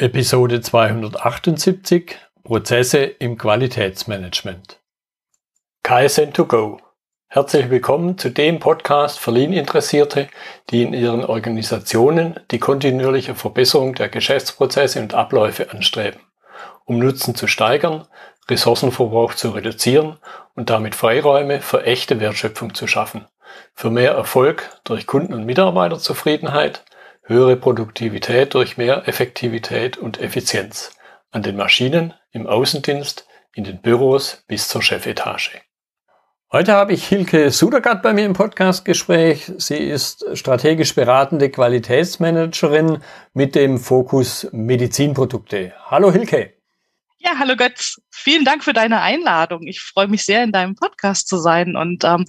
Episode 278 Prozesse im Qualitätsmanagement. KSN2Go. Herzlich willkommen zu dem Podcast für Lean-Interessierte, die in ihren Organisationen die kontinuierliche Verbesserung der Geschäftsprozesse und Abläufe anstreben, um Nutzen zu steigern, Ressourcenverbrauch zu reduzieren und damit Freiräume für echte Wertschöpfung zu schaffen, für mehr Erfolg durch Kunden- und Mitarbeiterzufriedenheit, höhere Produktivität durch mehr Effektivität und Effizienz an den Maschinen, im Außendienst, in den Büros bis zur Chefetage. Heute habe ich Hilke Sudergatt bei mir im Podcastgespräch. Sie ist strategisch beratende Qualitätsmanagerin mit dem Fokus Medizinprodukte. Hallo Hilke. Ja, hallo Götz. Vielen Dank für deine Einladung. Ich freue mich sehr, in deinem Podcast zu sein und ähm,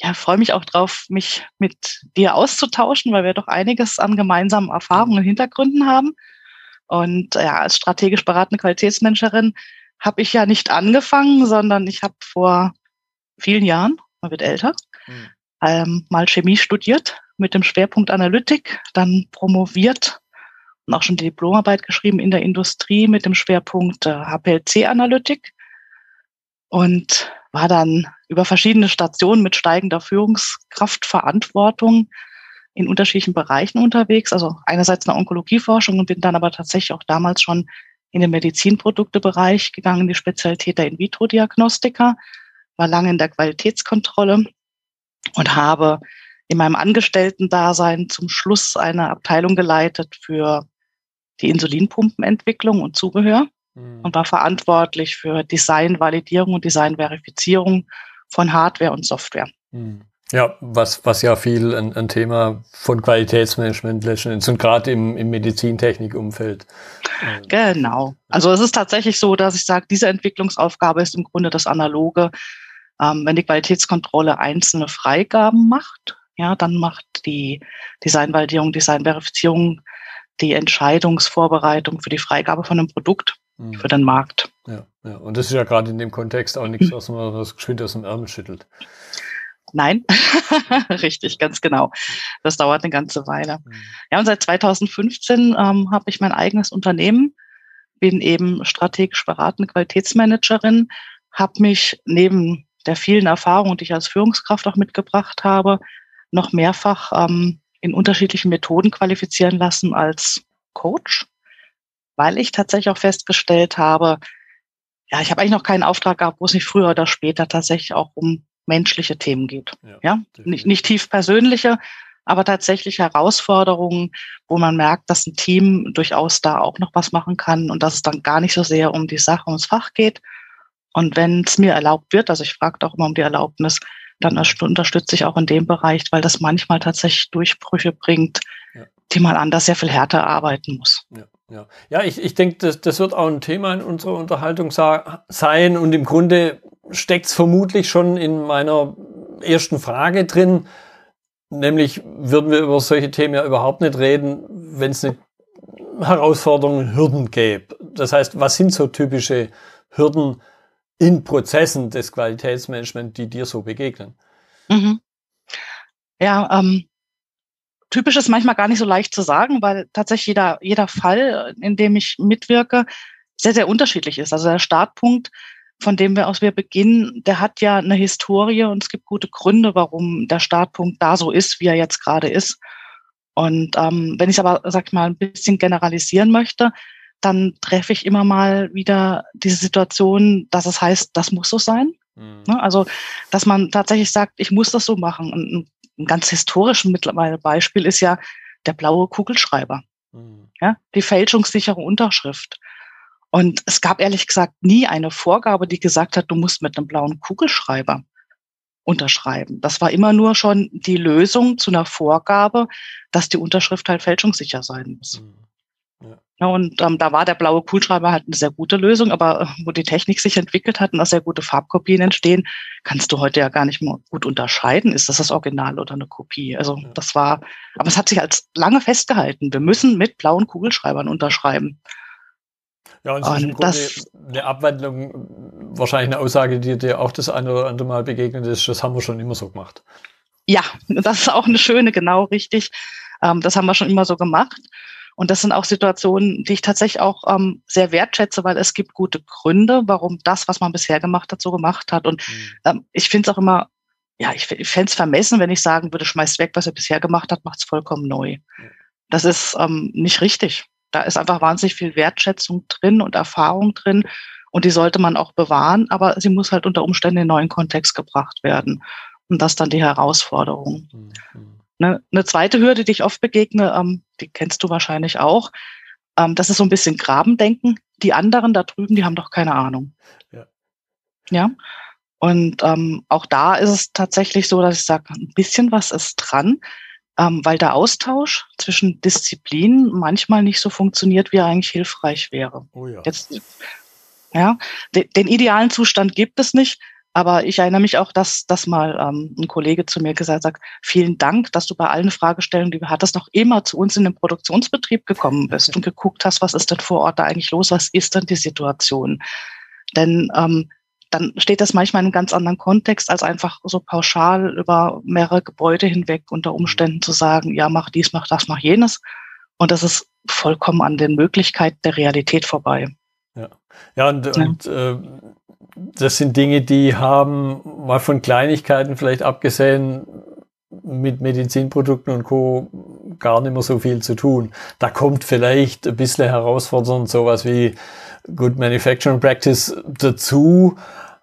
ja, freue mich auch drauf, mich mit dir auszutauschen, weil wir doch einiges an gemeinsamen Erfahrungen und Hintergründen haben. Und ja, als strategisch beratende Qualitätsmanagerin habe ich ja nicht angefangen, sondern ich habe vor vielen Jahren, man wird älter, mhm. ähm, mal Chemie studiert mit dem Schwerpunkt Analytik, dann promoviert und auch schon die Diplomarbeit geschrieben in der Industrie mit dem Schwerpunkt äh, HPLC-Analytik und war dann über verschiedene Stationen mit steigender Führungskraftverantwortung in unterschiedlichen Bereichen unterwegs. Also einerseits in der Onkologieforschung und bin dann aber tatsächlich auch damals schon in den Medizinproduktebereich gegangen, die Spezialität der In-vitro-Diagnostiker, war lange in der Qualitätskontrolle und habe in meinem Angestellten-Dasein zum Schluss eine Abteilung geleitet für die Insulinpumpenentwicklung und Zubehör mhm. und war verantwortlich für Designvalidierung und Designverifizierung von Hardware und Software. Mhm. Ja, was, was ja viel ein, ein Thema von Qualitätsmanagement letztendlich ist und gerade im, im Medizintechnikumfeld. Genau. Also es ist tatsächlich so, dass ich sage, diese Entwicklungsaufgabe ist im Grunde das Analoge. Ähm, wenn die Qualitätskontrolle einzelne Freigaben macht, ja, dann macht die Designvalidierung, Designverifizierung die Entscheidungsvorbereitung für die Freigabe von einem Produkt mhm. für den Markt. Ja, ja, und das ist ja gerade in dem Kontext auch nichts, was man das geschwind aus dem Ärmel schüttelt. Nein, richtig, ganz genau. Das dauert eine ganze Weile. Mhm. Ja, und seit 2015 ähm, habe ich mein eigenes Unternehmen, bin eben strategisch beratende Qualitätsmanagerin, habe mich neben der vielen Erfahrungen, die ich als Führungskraft auch mitgebracht habe, noch mehrfach ähm, in unterschiedlichen Methoden qualifizieren lassen als Coach, weil ich tatsächlich auch festgestellt habe, ja, ich habe eigentlich noch keinen Auftrag gehabt, wo es nicht früher oder später tatsächlich auch um menschliche Themen geht. Ja, ja? Nicht, nicht tief persönliche, aber tatsächlich Herausforderungen, wo man merkt, dass ein Team durchaus da auch noch was machen kann und dass es dann gar nicht so sehr um die Sache, ums Fach geht. Und wenn es mir erlaubt wird, also ich frage auch immer um die Erlaubnis, dann unterstütze ich auch in dem Bereich, weil das manchmal tatsächlich Durchbrüche bringt, ja. die man anders sehr viel härter arbeiten muss. Ja. Ja, ja ich, ich denke, das, das wird auch ein Thema in unserer Unterhaltung sein und im Grunde steckt es vermutlich schon in meiner ersten Frage drin, nämlich würden wir über solche Themen ja überhaupt nicht reden, wenn es nicht Herausforderungen, Hürden gäbe. Das heißt, was sind so typische Hürden, in Prozessen des Qualitätsmanagements, die dir so begegnen? Mhm. Ja, ähm, typisch ist manchmal gar nicht so leicht zu sagen, weil tatsächlich jeder, jeder Fall, in dem ich mitwirke, sehr, sehr unterschiedlich ist. Also der Startpunkt, von dem wir aus wir beginnen, der hat ja eine Historie und es gibt gute Gründe, warum der Startpunkt da so ist, wie er jetzt gerade ist. Und ähm, wenn ich es aber, sag ich mal, ein bisschen generalisieren möchte, dann treffe ich immer mal wieder diese Situation, dass es heißt, das muss so sein. Mhm. Ne, also, dass man tatsächlich sagt, ich muss das so machen. Und ein ganz historisches mittlerweile Beispiel ist ja der blaue Kugelschreiber. Mhm. Ja, die fälschungssichere Unterschrift. Und es gab ehrlich gesagt nie eine Vorgabe, die gesagt hat, du musst mit einem blauen Kugelschreiber unterschreiben. Das war immer nur schon die Lösung zu einer Vorgabe, dass die Unterschrift halt fälschungssicher sein muss. Mhm. Ja, und ähm, da war der blaue Kugelschreiber halt eine sehr gute Lösung, aber äh, wo die Technik sich entwickelt hat und auch sehr gute Farbkopien entstehen, kannst du heute ja gar nicht mehr gut unterscheiden, ist das das Original oder eine Kopie. Also ja. das war, aber es hat sich als lange festgehalten. Wir müssen mit blauen Kugelschreibern unterschreiben. Ja, und, und das, eine Abwandlung, wahrscheinlich eine Aussage, die dir auch das eine oder andere Mal begegnet ist, das haben wir schon immer so gemacht. Ja, das ist auch eine schöne, genau richtig. Ähm, das haben wir schon immer so gemacht. Und das sind auch Situationen, die ich tatsächlich auch ähm, sehr wertschätze, weil es gibt gute Gründe, warum das, was man bisher gemacht hat, so gemacht hat. Und mhm. ähm, ich finde es auch immer, ja, ich, ich fände es vermessen, wenn ich sagen würde, schmeißt weg, was er bisher gemacht hat, macht es vollkommen neu. Das ist ähm, nicht richtig. Da ist einfach wahnsinnig viel Wertschätzung drin und Erfahrung drin. Und die sollte man auch bewahren, aber sie muss halt unter Umständen in neuen Kontext gebracht werden. Und das dann die Herausforderung. Mhm. Eine, eine zweite Hürde, die ich oft begegne, ähm, die kennst du wahrscheinlich auch, ähm, das ist so ein bisschen Grabendenken. Die anderen da drüben, die haben doch keine Ahnung. Ja. ja? Und ähm, auch da ist es tatsächlich so, dass ich sage, ein bisschen was ist dran, ähm, weil der Austausch zwischen Disziplinen manchmal nicht so funktioniert, wie er eigentlich hilfreich wäre. Oh ja. Jetzt, ja, den, den idealen Zustand gibt es nicht, aber ich erinnere mich auch, dass, dass mal ähm, ein Kollege zu mir gesagt hat, vielen Dank, dass du bei allen Fragestellungen, die du hattest, noch immer zu uns in den Produktionsbetrieb gekommen bist und geguckt hast, was ist denn vor Ort da eigentlich los, was ist denn die Situation? Denn ähm, dann steht das manchmal in einem ganz anderen Kontext, als einfach so pauschal über mehrere Gebäude hinweg unter Umständen zu sagen, ja, mach dies, mach das, mach jenes. Und das ist vollkommen an den Möglichkeiten der Realität vorbei. Ja, ja und, ja. und äh, das sind Dinge, die haben mal von Kleinigkeiten vielleicht abgesehen mit Medizinprodukten und Co. gar nicht mehr so viel zu tun. Da kommt vielleicht ein bisschen herausfordernd sowas wie Good Manufacturing Practice dazu.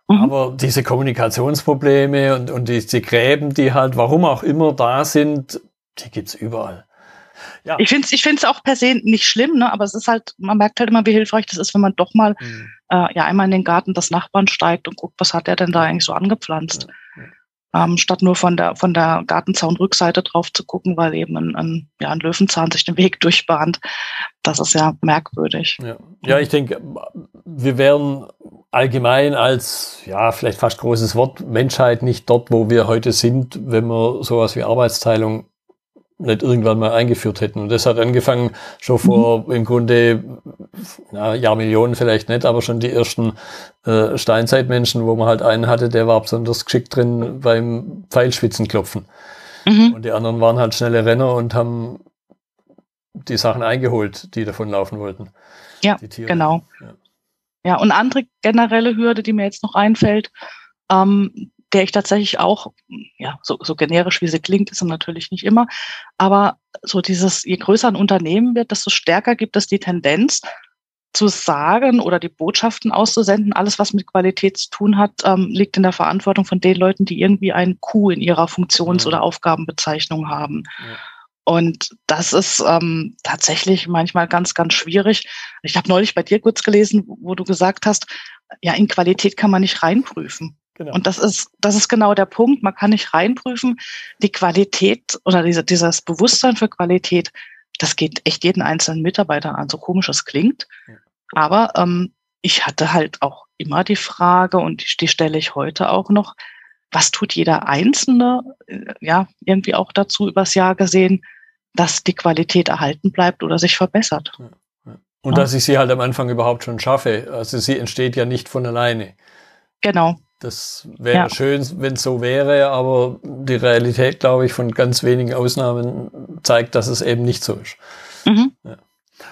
Mhm. Aber diese Kommunikationsprobleme und, und diese Gräben, die halt, warum auch immer da sind, die gibt's überall. Ja. Ich finde es ich find's auch per se nicht schlimm, ne? aber es ist halt, man merkt halt immer, wie hilfreich das ist, wenn man doch mal mhm. Äh, ja einmal in den Garten des Nachbarn steigt und guckt, was hat der denn da eigentlich so angepflanzt. Ähm, statt nur von der von der Gartenzaunrückseite drauf zu gucken, weil eben ein, ein, ja, ein Löwenzahn sich den Weg durchbahnt. Das ist ja merkwürdig. Ja, ja ich denke, wir wären allgemein als, ja, vielleicht fast großes Wort, Menschheit nicht dort, wo wir heute sind, wenn wir sowas wie Arbeitsteilung nicht irgendwann mal eingeführt hätten. Und das hat angefangen schon vor im Grunde na, Jahrmillionen vielleicht nicht, aber schon die ersten äh, Steinzeitmenschen, wo man halt einen hatte, der war besonders geschickt drin beim Pfeilspitzenklopfen. Mhm. Und die anderen waren halt schnelle Renner und haben die Sachen eingeholt, die davon laufen wollten. Ja, genau. Ja. ja, und andere generelle Hürde, die mir jetzt noch einfällt, ähm, der ich tatsächlich auch, ja, so, so generisch wie sie klingt, ist sie natürlich nicht immer, aber so dieses, je größer ein Unternehmen wird, desto stärker gibt es die Tendenz, zu sagen oder die Botschaften auszusenden, alles, was mit Qualität zu tun hat, ähm, liegt in der Verantwortung von den Leuten, die irgendwie ein Q in ihrer Funktions- oder Aufgabenbezeichnung haben. Ja. Und das ist ähm, tatsächlich manchmal ganz, ganz schwierig. Ich habe neulich bei dir kurz gelesen, wo du gesagt hast, ja, in Qualität kann man nicht reinprüfen. Genau. Und das ist, das ist genau der Punkt. Man kann nicht reinprüfen. Die Qualität oder diese, dieses Bewusstsein für Qualität, das geht echt jeden einzelnen Mitarbeiter an, so komisch es klingt. Ja. Aber ähm, ich hatte halt auch immer die Frage, und die, stelle ich heute auch noch, was tut jeder Einzelne, äh, ja, irgendwie auch dazu übers Jahr gesehen, dass die Qualität erhalten bleibt oder sich verbessert. Ja. Und ja. dass ich sie halt am Anfang überhaupt schon schaffe. Also sie entsteht ja nicht von alleine. Genau. Das wäre ja. schön, wenn es so wäre, aber die Realität, glaube ich, von ganz wenigen Ausnahmen zeigt, dass es eben nicht so ist. Mhm. Ja.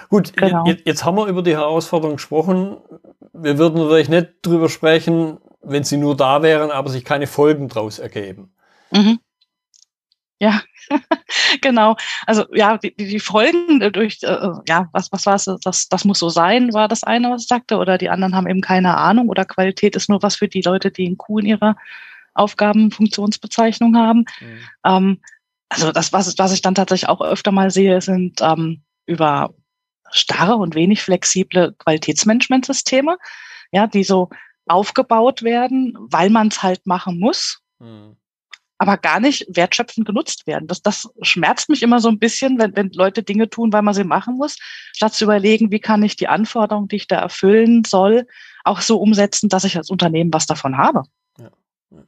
Gut, genau. jetzt, jetzt, haben wir über die Herausforderung gesprochen. Wir würden natürlich nicht drüber sprechen, wenn sie nur da wären, aber sich keine Folgen daraus ergeben. Mhm. Ja, genau. Also ja, die, die Folgen durch, äh, ja, was, was war es, das, das muss so sein, war das eine, was ich sagte, oder die anderen haben eben keine Ahnung oder Qualität ist nur was für die Leute, die einen Q in ihrer Aufgabenfunktionsbezeichnung haben. Mhm. Ähm, also das, was, was ich dann tatsächlich auch öfter mal sehe, sind ähm, über starre und wenig flexible Qualitätsmanagementsysteme, ja, die so aufgebaut werden, weil man es halt machen muss. Mhm aber gar nicht wertschöpfend genutzt werden. Das, das schmerzt mich immer so ein bisschen, wenn, wenn Leute Dinge tun, weil man sie machen muss, statt zu überlegen, wie kann ich die Anforderungen, die ich da erfüllen soll, auch so umsetzen, dass ich als Unternehmen was davon habe. Ja, ja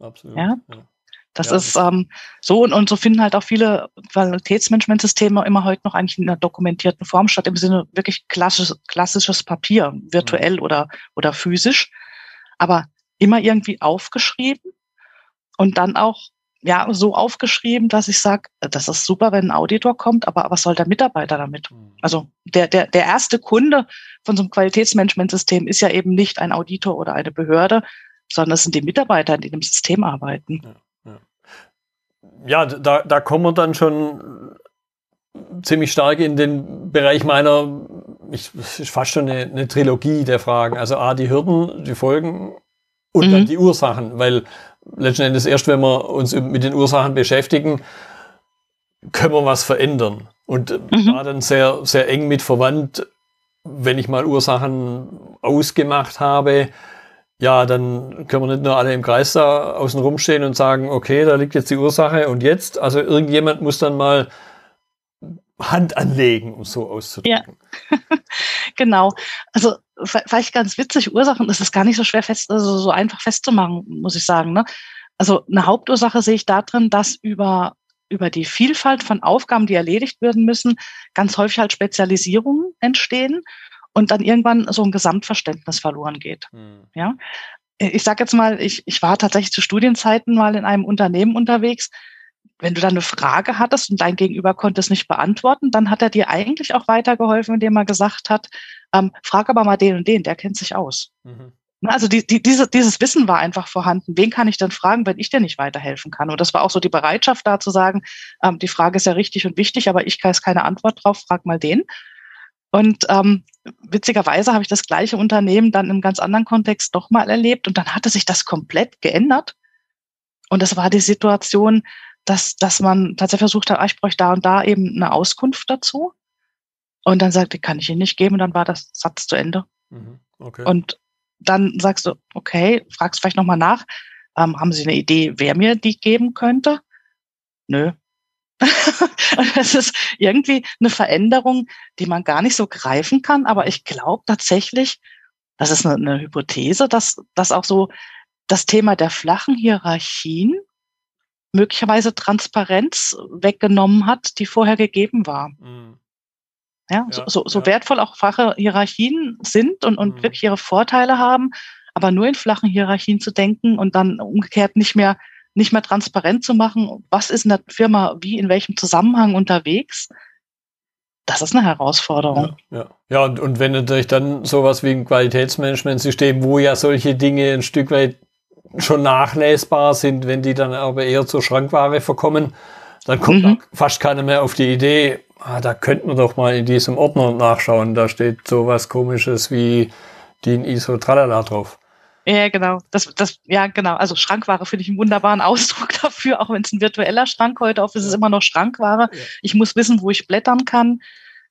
absolut. Ja? ja. Das ja, ist ähm, so und, und so finden halt auch viele Qualitätsmanagementsysteme immer heute noch eigentlich in einer dokumentierten Form statt, im Sinne wirklich klassisches, klassisches Papier, virtuell mhm. oder, oder physisch, aber immer irgendwie aufgeschrieben und dann auch ja so aufgeschrieben, dass ich sage, das ist super, wenn ein Auditor kommt, aber was soll der Mitarbeiter damit? Mhm. Also der, der, der erste Kunde von so einem Qualitätsmanagementsystem ist ja eben nicht ein Auditor oder eine Behörde, sondern es sind die Mitarbeiter, die in dem System arbeiten. Ja, ja. ja da, da kommen wir dann schon ziemlich stark in den Bereich meiner, ich, es ist fast schon eine, eine Trilogie der Fragen. Also A, die Hürden, die Folgen und mhm. dann die Ursachen, weil letzten Endes erst, wenn wir uns mit den Ursachen beschäftigen, können wir was verändern. Und mhm. war dann sehr, sehr eng mit verwandt, wenn ich mal Ursachen ausgemacht habe, ja, dann können wir nicht nur alle im Kreis da außen rumstehen und sagen, okay, da liegt jetzt die Ursache und jetzt, also irgendjemand muss dann mal Hand anlegen, um so auszudrücken. Ja, genau. Also vielleicht ganz witzig, Ursachen ist es gar nicht so schwer fest, also so einfach festzumachen, muss ich sagen. Ne? Also eine Hauptursache sehe ich darin, dass über über die Vielfalt von Aufgaben, die erledigt werden müssen, ganz häufig halt Spezialisierungen entstehen und dann irgendwann so ein Gesamtverständnis verloren geht. Hm. Ja, ich sage jetzt mal, ich, ich war tatsächlich zu Studienzeiten mal in einem Unternehmen unterwegs wenn du dann eine Frage hattest und dein Gegenüber konnte es nicht beantworten, dann hat er dir eigentlich auch weitergeholfen, indem er gesagt hat, ähm, frag aber mal den und den, der kennt sich aus. Mhm. Also die, die, diese, dieses Wissen war einfach vorhanden. Wen kann ich denn fragen, wenn ich dir nicht weiterhelfen kann? Und das war auch so die Bereitschaft da zu sagen, ähm, die Frage ist ja richtig und wichtig, aber ich weiß keine Antwort drauf, frag mal den. Und ähm, witzigerweise habe ich das gleiche Unternehmen dann im ganz anderen Kontext doch mal erlebt und dann hatte sich das komplett geändert. Und das war die Situation, dass, dass man tatsächlich versucht hat, ah, ich bräuchte da und da eben eine Auskunft dazu. Und dann sagte, kann ich Ihnen nicht geben. Und dann war das Satz zu Ende. Mhm, okay. Und dann sagst du, okay, fragst vielleicht nochmal nach, ähm, haben Sie eine Idee, wer mir die geben könnte? Nö. das ist irgendwie eine Veränderung, die man gar nicht so greifen kann. Aber ich glaube tatsächlich, das ist eine, eine Hypothese, dass, dass auch so das Thema der flachen Hierarchien möglicherweise Transparenz weggenommen hat, die vorher gegeben war. Mhm. Ja, ja, so, so ja. wertvoll auch flache Hierarchien sind und, und mhm. wirklich ihre Vorteile haben, aber nur in flachen Hierarchien zu denken und dann umgekehrt nicht mehr, nicht mehr transparent zu machen, was ist in der Firma wie, in welchem Zusammenhang unterwegs, das ist eine Herausforderung. Ja, ja. ja und, und wenn natürlich dann sowas wie ein Qualitätsmanagementsystem, wo ja solche Dinge ein Stück weit schon nachlesbar sind, wenn die dann aber eher zur Schrankware verkommen, dann kommt mhm. fast keiner mehr auf die Idee, ah, da könnten wir doch mal in diesem Ordner nachschauen, da steht sowas komisches wie DIN ISO Tralala drauf. Ja, genau. Das, das, ja, genau. Also Schrankware finde ich einen wunderbaren Ausdruck dafür, auch wenn es ein virtueller Schrank heute auf ist, ist es immer noch Schrankware. Ja. Ich muss wissen, wo ich blättern kann.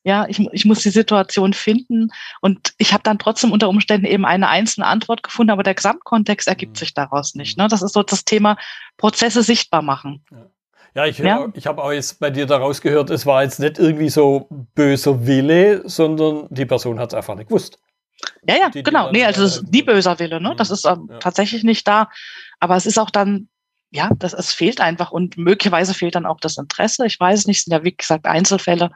Ja, ich, ich muss die Situation finden und ich habe dann trotzdem unter Umständen eben eine einzelne Antwort gefunden, aber der Gesamtkontext ergibt mhm. sich daraus nicht. Ne? Das ist so das Thema Prozesse sichtbar machen. Ja. Ja, ich, ja? ich habe auch jetzt bei dir daraus gehört, es war jetzt nicht irgendwie so böser Wille, sondern die Person hat es einfach nicht gewusst. Ja, ja, die, genau. Die nee, also es ist nie böser Wille, ne? Das mhm. ist ähm, ja. tatsächlich nicht da. Aber es ist auch dann, ja, das, es fehlt einfach und möglicherweise fehlt dann auch das Interesse. Ich weiß nicht, es sind ja wie gesagt Einzelfälle.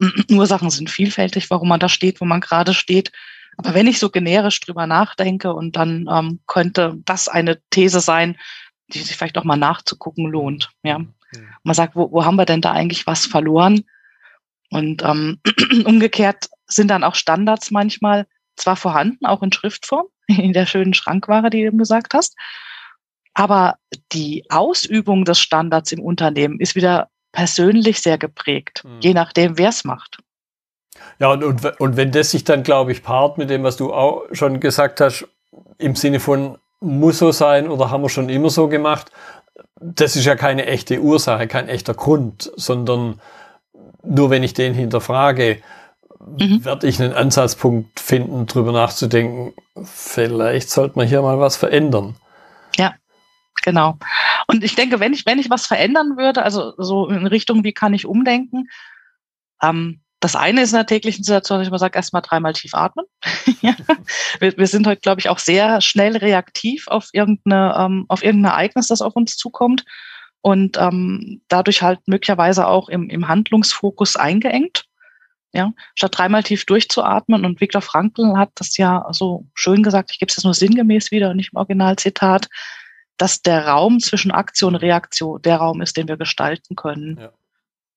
Ursachen sind vielfältig, warum man da steht, wo man gerade steht. Aber wenn ich so generisch drüber nachdenke und dann ähm, könnte das eine These sein, die sich vielleicht auch mal nachzugucken lohnt. Ja, man sagt, wo, wo haben wir denn da eigentlich was verloren? Und ähm, umgekehrt sind dann auch Standards manchmal zwar vorhanden, auch in Schriftform, in der schönen Schrankware, die du eben gesagt hast, aber die Ausübung des Standards im Unternehmen ist wieder persönlich sehr geprägt, mhm. je nachdem, wer es macht. Ja, und, und, und wenn das sich dann, glaube ich, paart mit dem, was du auch schon gesagt hast, im Sinne von muss so sein oder haben wir schon immer so gemacht, das ist ja keine echte Ursache, kein echter Grund, sondern nur wenn ich den hinterfrage, mhm. werde ich einen Ansatzpunkt finden, darüber nachzudenken, vielleicht sollte man hier mal was verändern. Ja, genau. Und ich denke, wenn ich, wenn ich was verändern würde, also so in Richtung, wie kann ich umdenken, ähm, das eine ist in der täglichen Situation, dass ich immer sage, erstmal dreimal tief atmen. wir, wir, sind heute, glaube ich, auch sehr schnell reaktiv auf irgendeine, ähm, auf irgendein Ereignis, das auf uns zukommt und ähm, dadurch halt möglicherweise auch im, im Handlungsfokus eingeengt. Ja, statt dreimal tief durchzuatmen. Und Viktor Frankl hat das ja so schön gesagt, ich gebe es jetzt nur sinngemäß wieder und nicht im Originalzitat, dass der Raum zwischen Aktion und Reaktion der Raum ist, den wir gestalten können. Ja.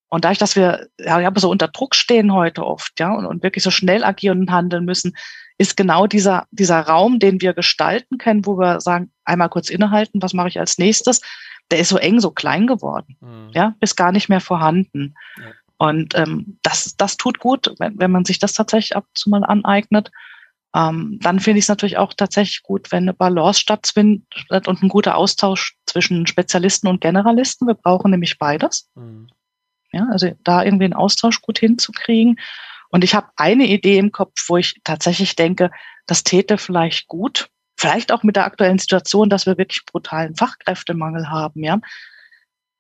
Und dadurch, dass wir ja, so unter Druck stehen heute oft, ja, und, und wirklich so schnell agieren und handeln müssen, ist genau dieser, dieser Raum, den wir gestalten können, wo wir sagen, einmal kurz innehalten, was mache ich als nächstes, der ist so eng, so klein geworden, mhm. ja, ist gar nicht mehr vorhanden. Ja. Und ähm, das, das tut gut, wenn, wenn man sich das tatsächlich ab und zu mal aneignet. Ähm, dann finde ich es natürlich auch tatsächlich gut, wenn eine Balance stattfindet und ein guter Austausch zwischen Spezialisten und Generalisten. Wir brauchen nämlich beides. Mhm. Ja, also da irgendwie einen Austausch gut hinzukriegen. Und ich habe eine Idee im Kopf, wo ich tatsächlich denke, das täte vielleicht gut, vielleicht auch mit der aktuellen Situation, dass wir wirklich brutalen Fachkräftemangel haben, ja,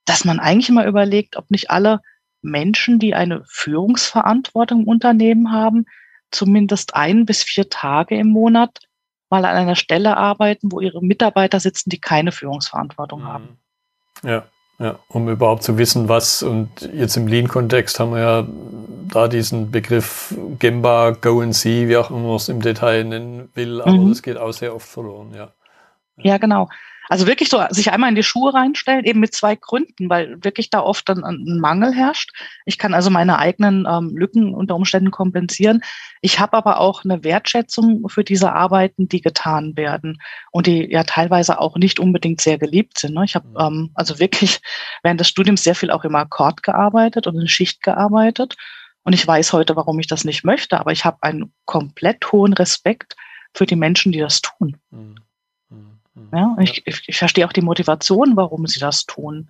dass man eigentlich immer überlegt, ob nicht alle Menschen, die eine Führungsverantwortung im Unternehmen haben, zumindest ein bis vier Tage im Monat mal an einer Stelle arbeiten, wo ihre Mitarbeiter sitzen, die keine Führungsverantwortung mhm. haben. Ja, ja, um überhaupt zu wissen, was, und jetzt im Lean-Kontext haben wir ja da diesen Begriff Gemba, Go and See, wie auch immer man es im Detail nennen will, aber mhm. das geht auch sehr oft verloren, ja. Ja, genau. Also wirklich so sich einmal in die Schuhe reinstellen, eben mit zwei Gründen, weil wirklich da oft dann ein Mangel herrscht. Ich kann also meine eigenen ähm, Lücken unter Umständen kompensieren. Ich habe aber auch eine Wertschätzung für diese Arbeiten, die getan werden und die ja teilweise auch nicht unbedingt sehr geliebt sind. Ne? Ich habe mhm. ähm, also wirklich während des Studiums sehr viel auch im Akkord gearbeitet und in Schicht gearbeitet. Und ich weiß heute, warum ich das nicht möchte, aber ich habe einen komplett hohen Respekt für die Menschen, die das tun. Mhm. Ja, ich, ich, ich verstehe auch die Motivation, warum sie das tun.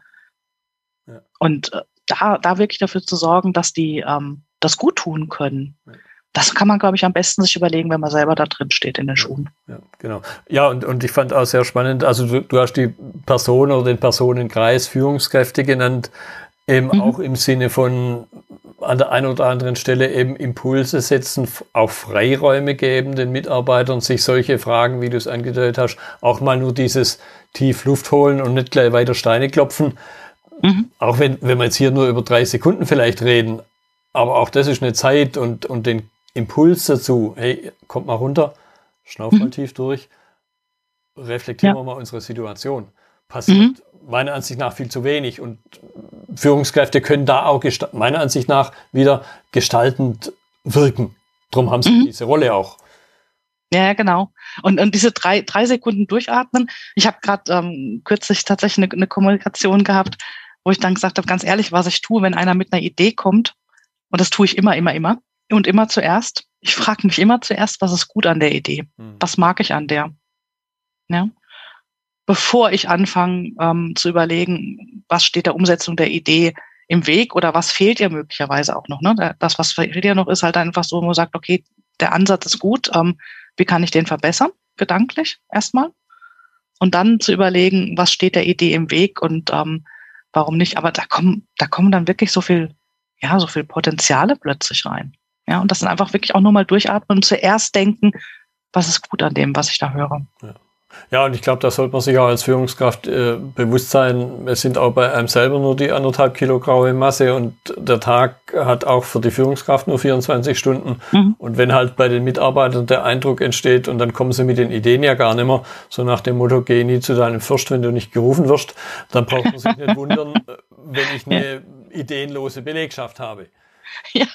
Ja. Und äh, da, da wirklich dafür zu sorgen, dass die ähm, das gut tun können. Ja. Das kann man, glaube ich, am besten sich überlegen, wenn man selber da drin steht in den Schuhen. Ja, genau. Ja, und, und ich fand auch sehr spannend, also du, du hast die Person oder den Personenkreis Führungskräfte genannt, eben mhm. auch im Sinne von an der einen oder anderen Stelle eben Impulse setzen, auch Freiräume geben, den Mitarbeitern sich solche Fragen, wie du es angedeutet hast, auch mal nur dieses tief Luft holen und nicht gleich weiter Steine klopfen. Mhm. Auch wenn, wenn wir jetzt hier nur über drei Sekunden vielleicht reden, aber auch das ist eine Zeit und, und den Impuls dazu, hey, kommt mal runter, schnauf mhm. mal tief durch, reflektieren ja. wir mal unsere Situation. Passiert mhm. Meiner Ansicht nach viel zu wenig und Führungskräfte können da auch meiner Ansicht nach wieder gestaltend wirken. Drum haben sie mhm. diese Rolle auch. Ja, genau. Und, und diese drei, drei Sekunden durchatmen. Ich habe gerade ähm, kürzlich tatsächlich eine, eine Kommunikation gehabt, wo ich dann gesagt habe, ganz ehrlich, was ich tue, wenn einer mit einer Idee kommt, und das tue ich immer, immer, immer, und immer zuerst. Ich frage mich immer zuerst, was ist gut an der Idee? Mhm. Was mag ich an der? Ja bevor ich anfange ähm, zu überlegen, was steht der Umsetzung der Idee im Weg oder was fehlt ihr möglicherweise auch noch. Ne? Das, was fehlt ihr noch, ist halt einfach so, wo man sagt, okay, der Ansatz ist gut, ähm, wie kann ich den verbessern, gedanklich erstmal. Und dann zu überlegen, was steht der Idee im Weg und ähm, warum nicht. Aber da kommen, da kommen dann wirklich so viel, ja, so viel Potenziale plötzlich rein. Ja, und das dann einfach wirklich auch nur mal durchatmen und zuerst denken, was ist gut an dem, was ich da höre. Ja. Ja, und ich glaube, da sollte man sich auch als Führungskraft äh, bewusst sein, es sind auch bei einem selber nur die anderthalb Kilo graue Masse und der Tag hat auch für die Führungskraft nur 24 Stunden. Mhm. Und wenn halt bei den Mitarbeitern der Eindruck entsteht und dann kommen sie mit den Ideen ja gar nicht mehr, so nach dem Motto, geh nie zu deinem Fürst, wenn du nicht gerufen wirst, dann braucht man sich nicht wundern, wenn ich eine ja. ideenlose Belegschaft habe. Ja,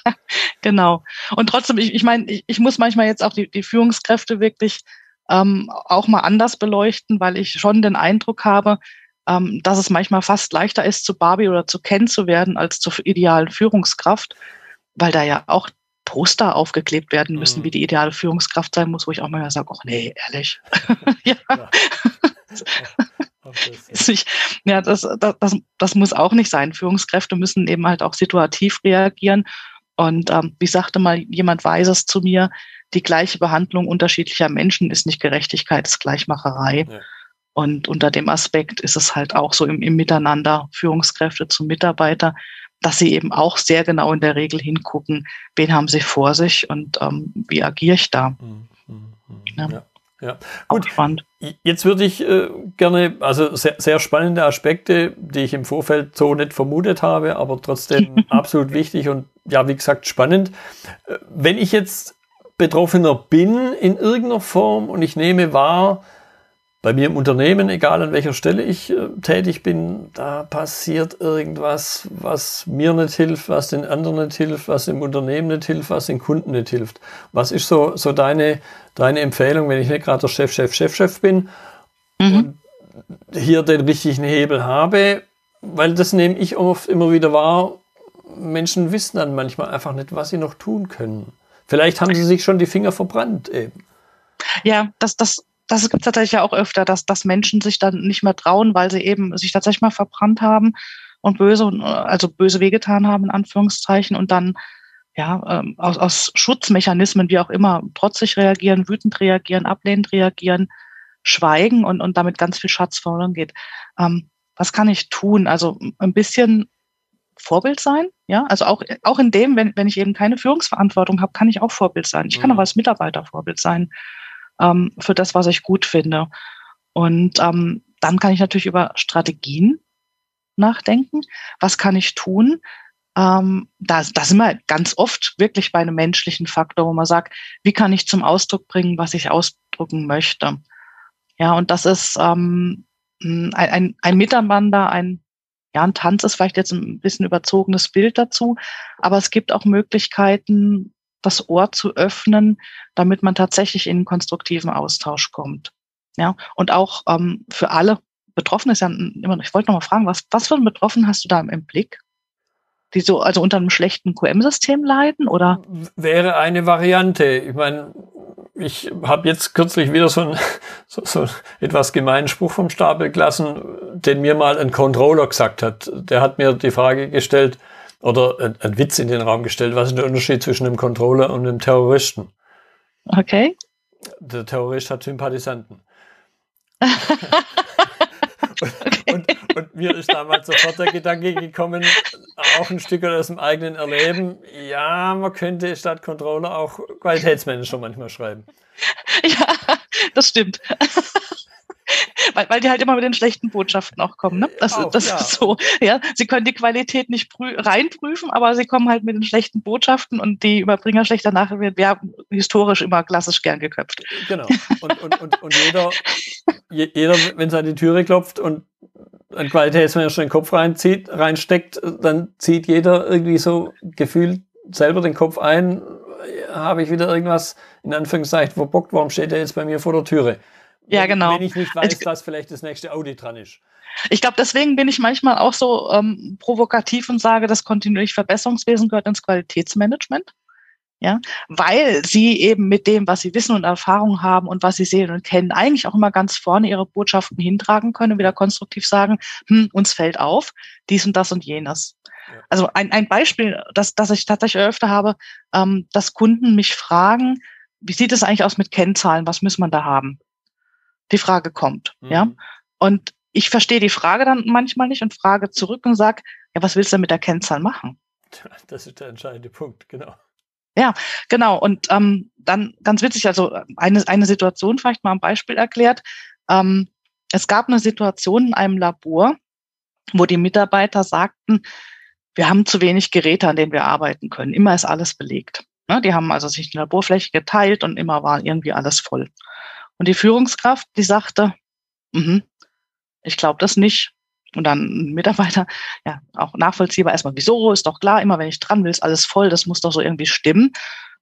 genau. Und trotzdem, ich, ich meine, ich, ich muss manchmal jetzt auch die, die Führungskräfte wirklich ähm, auch mal anders beleuchten, weil ich schon den Eindruck habe, ähm, dass es manchmal fast leichter ist, zu Barbie oder zu Ken zu werden, als zur idealen Führungskraft, weil da ja auch Poster aufgeklebt werden müssen, mhm. wie die ideale Führungskraft sein muss, wo ich auch mal sage, ach nee, ehrlich. ja. ja. ja, das, das, das, das muss auch nicht sein. Führungskräfte müssen eben halt auch situativ reagieren. Und ähm, wie sagte mal jemand Weises zu mir, die gleiche Behandlung unterschiedlicher Menschen ist nicht Gerechtigkeit, ist Gleichmacherei. Ja. Und unter dem Aspekt ist es halt auch so im, im Miteinander Führungskräfte zu Mitarbeiter, dass sie eben auch sehr genau in der Regel hingucken, wen haben sie vor sich und ähm, wie agiere ich da. Mhm. Mhm. Ja. ja. Ja, gut. spannend. Jetzt würde ich äh, gerne, also sehr, sehr spannende Aspekte, die ich im Vorfeld so nicht vermutet habe, aber trotzdem absolut wichtig und ja, wie gesagt, spannend. Äh, wenn ich jetzt Betroffener bin in irgendeiner Form und ich nehme wahr, bei mir im Unternehmen, egal an welcher Stelle ich äh, tätig bin, da passiert irgendwas, was mir nicht hilft, was den anderen nicht hilft, was dem Unternehmen nicht hilft, was den Kunden nicht hilft. Was ist so, so deine, deine Empfehlung, wenn ich nicht gerade der Chef, Chef, Chef, Chef bin mhm. und hier den richtigen Hebel habe? Weil das nehme ich oft immer wieder wahr. Menschen wissen dann manchmal einfach nicht, was sie noch tun können. Vielleicht haben sie sich schon die Finger verbrannt eben. Ja, das, das das gibt es tatsächlich ja auch öfter, dass, dass Menschen sich dann nicht mehr trauen, weil sie eben sich tatsächlich mal verbrannt haben und böse, also böse wehgetan haben, in Anführungszeichen, und dann ja, ähm, aus, aus Schutzmechanismen, wie auch immer, trotzig reagieren, wütend reagieren, ablehnend reagieren, schweigen und, und damit ganz viel Schatz verloren geht. Ähm, was kann ich tun? Also ein bisschen Vorbild sein, ja, also auch, auch in dem, wenn, wenn ich eben keine Führungsverantwortung habe, kann ich auch Vorbild sein. Ich kann mhm. auch als Mitarbeiter Vorbild sein ähm, für das, was ich gut finde. Und ähm, dann kann ich natürlich über Strategien nachdenken. Was kann ich tun? Ähm, da, da sind wir ganz oft wirklich bei einem menschlichen Faktor, wo man sagt, wie kann ich zum Ausdruck bringen, was ich ausdrücken möchte? Ja, und das ist ähm, ein, ein, ein Miteinander, ein, ja, ein Tanz ist vielleicht jetzt ein bisschen überzogenes Bild dazu, aber es gibt auch Möglichkeiten, das Ohr zu öffnen, damit man tatsächlich in einen konstruktiven Austausch kommt. Ja, und auch ähm, für alle Betroffenen ist ja immer, ich wollte noch mal fragen, was, was für einen Betroffenen hast du da im Blick? Die so, also unter einem schlechten QM-System leiden oder? Wäre eine Variante. Ich meine, ich habe jetzt kürzlich wieder so, ein, so, so etwas gemeinen Spruch vom Stapel gelassen, den mir mal ein Controller gesagt hat. Der hat mir die Frage gestellt, oder ein, ein Witz in den Raum gestellt. Was ist der Unterschied zwischen einem Controller und einem Terroristen? Okay. Der Terrorist hat Sympathisanten. und, und, mir ist damals sofort der Gedanke gekommen, auch ein Stück aus dem eigenen Erleben, ja, man könnte statt Controller auch Qualitätsmanager manchmal schreiben. Ja, das stimmt weil, weil die halt immer mit den schlechten Botschaften auch kommen. Ne? Das, auch, das ja. ist so. Ja, sie können die Qualität nicht reinprüfen, aber sie kommen halt mit den schlechten Botschaften und die Überbringer schlechter Nachrichten werden ja, historisch immer klassisch gern geköpft. Genau. Und, und, und, und jeder, jeder, wenn es an die Türe klopft und ein Qualitätsmanager den Kopf reinzieht, reinsteckt, dann zieht jeder irgendwie so gefühlt selber den Kopf ein, habe ich wieder irgendwas in Anführungszeichen verbockt, warum steht er jetzt bei mir vor der Türe? Ja, genau. Wenn ich nicht weiß, also, dass vielleicht das nächste Audi dran ist. Ich glaube, deswegen bin ich manchmal auch so ähm, provokativ und sage, das kontinuierliche Verbesserungswesen gehört ins Qualitätsmanagement. Ja, weil sie eben mit dem, was sie wissen und Erfahrung haben und was sie sehen und kennen, eigentlich auch immer ganz vorne ihre Botschaften hintragen können und wieder konstruktiv sagen, hm, uns fällt auf, dies und das und jenes. Ja. Also ein, ein Beispiel, das, das ich tatsächlich öfter habe, ähm, dass Kunden mich fragen, wie sieht es eigentlich aus mit Kennzahlen, was muss man da haben? Die Frage kommt. Mhm. Ja. Und ich verstehe die Frage dann manchmal nicht und frage zurück und sage, ja, was willst du mit der Kennzahl machen? Das ist der entscheidende Punkt, genau. Ja, genau. Und ähm, dann ganz witzig, also eine, eine Situation vielleicht mal ein Beispiel erklärt. Ähm, es gab eine Situation in einem Labor, wo die Mitarbeiter sagten, wir haben zu wenig Geräte, an denen wir arbeiten können. Immer ist alles belegt. Ne, die haben also sich eine Laborfläche geteilt und immer war irgendwie alles voll. Und die Führungskraft, die sagte, mm ich glaube das nicht. Und dann ein Mitarbeiter, ja, auch nachvollziehbar erstmal, wieso, ist doch klar, immer wenn ich dran will, ist alles voll, das muss doch so irgendwie stimmen.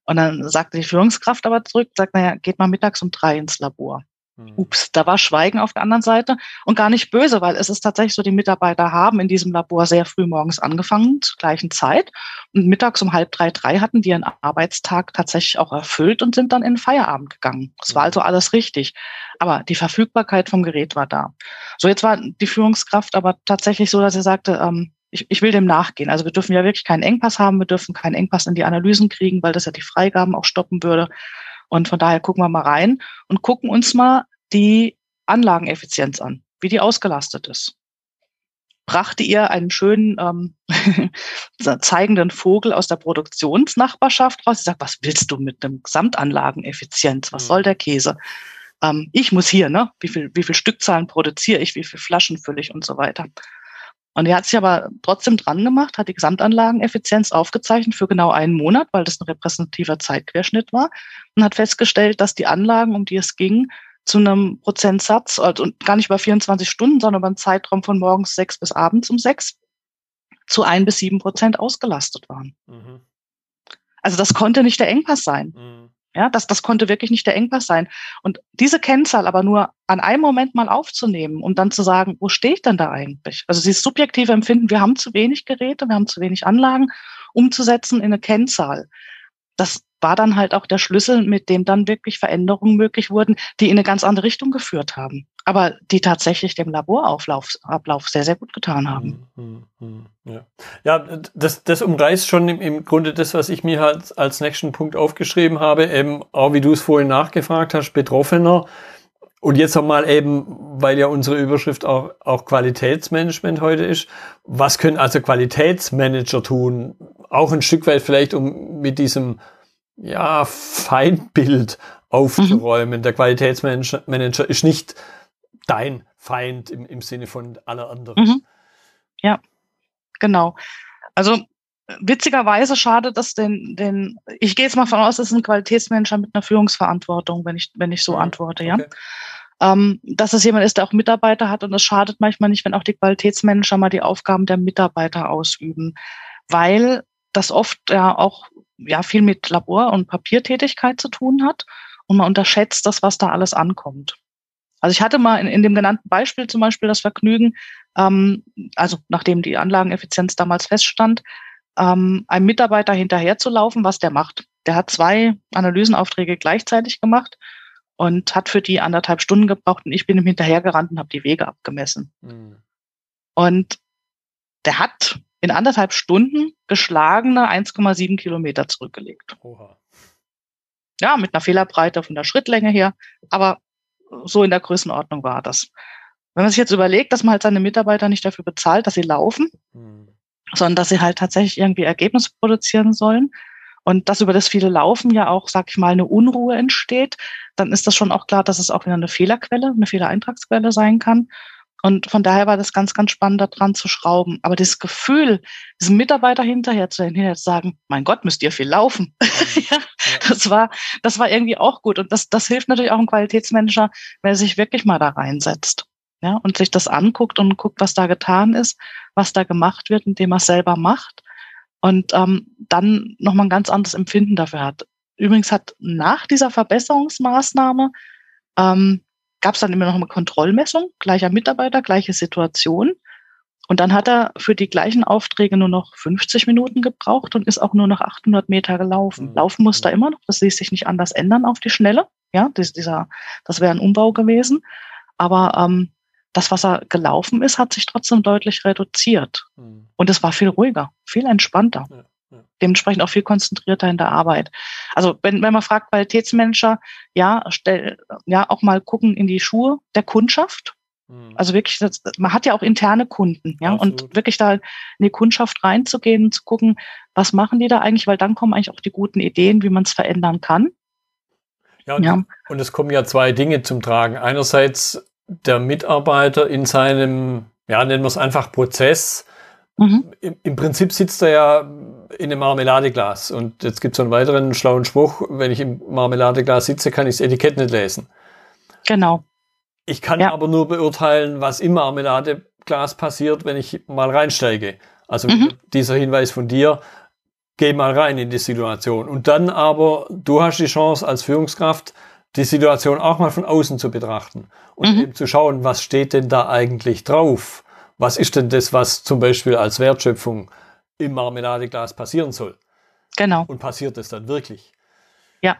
Und dann sagte die Führungskraft aber zurück, sagt, naja, geht mal mittags um drei ins Labor. Mhm. Ups, da war Schweigen auf der anderen Seite und gar nicht böse, weil es ist tatsächlich so, die Mitarbeiter haben in diesem Labor sehr früh morgens angefangen, zur gleichen Zeit. Und mittags um halb drei, drei hatten die ihren Arbeitstag tatsächlich auch erfüllt und sind dann in den Feierabend gegangen. Es war mhm. also alles richtig. Aber die Verfügbarkeit vom Gerät war da. So, jetzt war die Führungskraft aber tatsächlich so, dass sie sagte, ähm, ich, ich will dem nachgehen. Also wir dürfen ja wirklich keinen Engpass haben, wir dürfen keinen Engpass in die Analysen kriegen, weil das ja die Freigaben auch stoppen würde. Und von daher gucken wir mal rein und gucken uns mal die Anlageneffizienz an, wie die ausgelastet ist. Brachte ihr einen schönen ähm, zeigenden Vogel aus der Produktionsnachbarschaft raus. Sie sagt, was willst du mit einem Gesamtanlageneffizienz? Was mhm. soll der Käse? Ähm, ich muss hier, ne? Wie viel, wie viel Stückzahlen produziere ich? Wie viel Flaschen fülle ich und so weiter? Und er hat sich aber trotzdem dran gemacht, hat die Gesamtanlageneffizienz aufgezeichnet für genau einen Monat, weil das ein repräsentativer Zeitquerschnitt war und hat festgestellt, dass die Anlagen, um die es ging, zu einem Prozentsatz, also gar nicht über 24 Stunden, sondern über einen Zeitraum von morgens sechs bis abends um sechs, zu ein bis sieben Prozent ausgelastet waren. Mhm. Also das konnte nicht der Engpass sein. Mhm. Ja, das, das konnte wirklich nicht der Engpass sein. Und diese Kennzahl aber nur an einem Moment mal aufzunehmen, um dann zu sagen, wo stehe ich denn da eigentlich? Also dieses subjektive Empfinden, wir haben zu wenig Geräte, wir haben zu wenig Anlagen, umzusetzen in eine Kennzahl. Das war dann halt auch der Schlüssel, mit dem dann wirklich Veränderungen möglich wurden, die in eine ganz andere Richtung geführt haben. Aber die tatsächlich dem Laborablauf Ablauf sehr, sehr gut getan haben. Hm, hm, hm, ja, ja das, das umreißt schon im, im Grunde das, was ich mir halt als nächsten Punkt aufgeschrieben habe, eben auch wie du es vorhin nachgefragt hast, Betroffener. Und jetzt nochmal eben, weil ja unsere Überschrift auch, auch Qualitätsmanagement heute ist. Was können also Qualitätsmanager tun? Auch ein Stück weit vielleicht, um mit diesem ja, Feindbild aufzuräumen. Mhm. Der Qualitätsmanager ist nicht dein Feind im, im Sinne von aller anderen. Mhm. Ja, genau. Also witzigerweise schade dass den, den, ich gehe jetzt mal von aus, das ist ein Qualitätsmanager mit einer Führungsverantwortung, wenn ich, wenn ich so mhm. antworte, ja. Okay. Ähm, dass es jemand ist, der auch Mitarbeiter hat und es schadet manchmal nicht, wenn auch die Qualitätsmanager mal die Aufgaben der Mitarbeiter ausüben, weil das oft ja auch ja viel mit Labor- und Papiertätigkeit zu tun hat und man unterschätzt das, was da alles ankommt. Also ich hatte mal in, in dem genannten Beispiel zum Beispiel das Vergnügen, ähm, also nachdem die Anlageneffizienz damals feststand, ähm, einem Mitarbeiter hinterherzulaufen, was der macht. Der hat zwei Analysenaufträge gleichzeitig gemacht und hat für die anderthalb Stunden gebraucht und ich bin ihm hinterhergerannt und habe die Wege abgemessen. Mhm. Und der hat in anderthalb Stunden geschlagene 1,7 Kilometer zurückgelegt. Oha. Ja, mit einer Fehlerbreite von der Schrittlänge her, aber so in der Größenordnung war das. Wenn man sich jetzt überlegt, dass man halt seine Mitarbeiter nicht dafür bezahlt, dass sie laufen, hm. sondern dass sie halt tatsächlich irgendwie Ergebnisse produzieren sollen und dass über das viele Laufen ja auch, sag ich mal, eine Unruhe entsteht, dann ist das schon auch klar, dass es auch wieder eine Fehlerquelle, eine Fehlereintragsquelle sein kann. Und von daher war das ganz, ganz spannend, da dran zu schrauben. Aber das Gefühl, diesen Mitarbeiter hinterher zu, hinterher zu sagen, mein Gott, müsst ihr viel laufen. Ja, das war, das war irgendwie auch gut. Und das, das hilft natürlich auch einem Qualitätsmanager, wenn er sich wirklich mal da reinsetzt. Ja, und sich das anguckt und guckt, was da getan ist, was da gemacht wird, indem er es selber macht. Und ähm, dann nochmal ein ganz anderes Empfinden dafür hat. Übrigens hat nach dieser Verbesserungsmaßnahme ähm, gab es dann immer noch eine Kontrollmessung, gleicher Mitarbeiter, gleiche Situation. Und dann hat er für die gleichen Aufträge nur noch 50 Minuten gebraucht und ist auch nur noch 800 Meter gelaufen. Mhm. Laufen muss er immer noch, das ließ sich nicht anders ändern auf die Schnelle. Ja, das, dieser, das wäre ein Umbau gewesen. Aber ähm, das, was er gelaufen ist, hat sich trotzdem deutlich reduziert. Mhm. Und es war viel ruhiger, viel entspannter. Ja dementsprechend auch viel konzentrierter in der Arbeit. Also wenn, wenn man fragt, Qualitätsmanager, ja, stell, ja, auch mal gucken in die Schuhe der Kundschaft. Mhm. Also wirklich, das, man hat ja auch interne Kunden, ja, Absolut. und wirklich da in die Kundschaft reinzugehen, zu gucken, was machen die da eigentlich, weil dann kommen eigentlich auch die guten Ideen, wie man es verändern kann. Ja und, ja, und es kommen ja zwei Dinge zum Tragen. Einerseits der Mitarbeiter in seinem, ja, nennen wir es einfach Prozess, Mhm. Im, Im, Prinzip sitzt er ja in einem Marmeladeglas. Und jetzt gibt es einen weiteren schlauen Spruch, wenn ich im Marmeladeglas sitze, kann ich das Etikett nicht lesen. Genau. Ich kann ja. aber nur beurteilen, was im Marmeladeglas passiert, wenn ich mal reinsteige. Also mhm. dieser Hinweis von dir, geh mal rein in die Situation. Und dann aber, du hast die Chance als Führungskraft, die Situation auch mal von außen zu betrachten und mhm. eben zu schauen, was steht denn da eigentlich drauf? was ist denn das, was zum Beispiel als Wertschöpfung im Marmeladeglas passieren soll? Genau. Und passiert es dann wirklich? Ja,